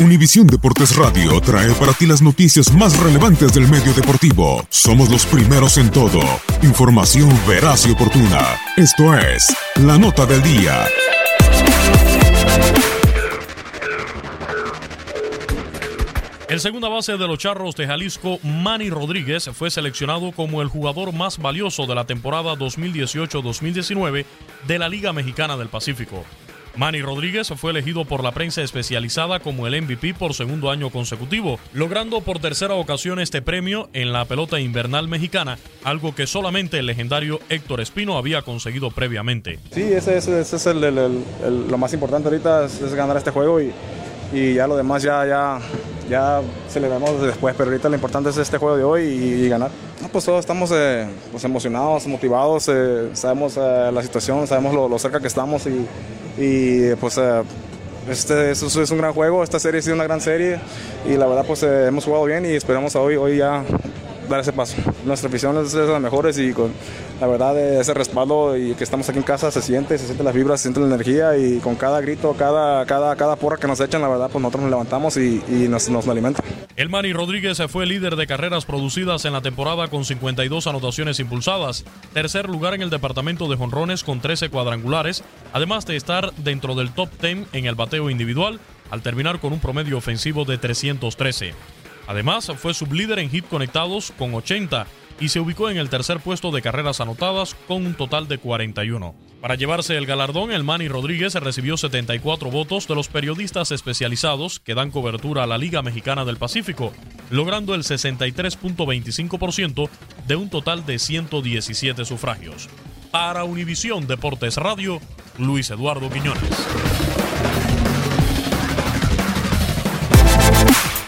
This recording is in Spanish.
Univisión Deportes Radio trae para ti las noticias más relevantes del medio deportivo. Somos los primeros en todo. Información veraz y oportuna. Esto es La Nota del Día. El segunda base de los Charros de Jalisco, Manny Rodríguez, fue seleccionado como el jugador más valioso de la temporada 2018-2019 de la Liga Mexicana del Pacífico. Manny Rodríguez fue elegido por la prensa especializada como el MVP por segundo año consecutivo, logrando por tercera ocasión este premio en la pelota invernal mexicana, algo que solamente el legendario Héctor Espino había conseguido previamente. Sí, ese, es el- lo más importante ahorita, es, es ganar este juego y, y ya lo demás ya, ya, ya celebramos después, pero ahorita lo importante es este juego de hoy y, ganar. No, pues todos estamos eh, pues emocionados, motivados, eh, sabemos eh, la situación, sabemos lo, cerca que estamos y, y, pues este es, es un gran juego, esta serie ha sido una gran serie y la verdad pues hemos jugado bien y esperamos a hoy, hoy ya dar ese paso. Nuestra afición es de las mejores y con la verdad eh, ese respaldo y que estamos aquí en casa se siente, se siente las vibras, se siente la energía y con cada grito, cada, cada, cada porra que nos echan, la verdad pues nosotros nos levantamos y, y nos, nos alimenta. El Manny Rodríguez fue líder de carreras producidas en la temporada con 52 anotaciones impulsadas, tercer lugar en el departamento de jonrones con 13 cuadrangulares, además de estar dentro del top 10 en el bateo individual, al terminar con un promedio ofensivo de 313. Además, fue sublíder en hit conectados con 80 y se ubicó en el tercer puesto de carreras anotadas con un total de 41. Para llevarse el galardón, el Manny Rodríguez recibió 74 votos de los periodistas especializados que dan cobertura a la Liga Mexicana del Pacífico, logrando el 63.25% de un total de 117 sufragios. Para Univisión Deportes Radio, Luis Eduardo Quiñones.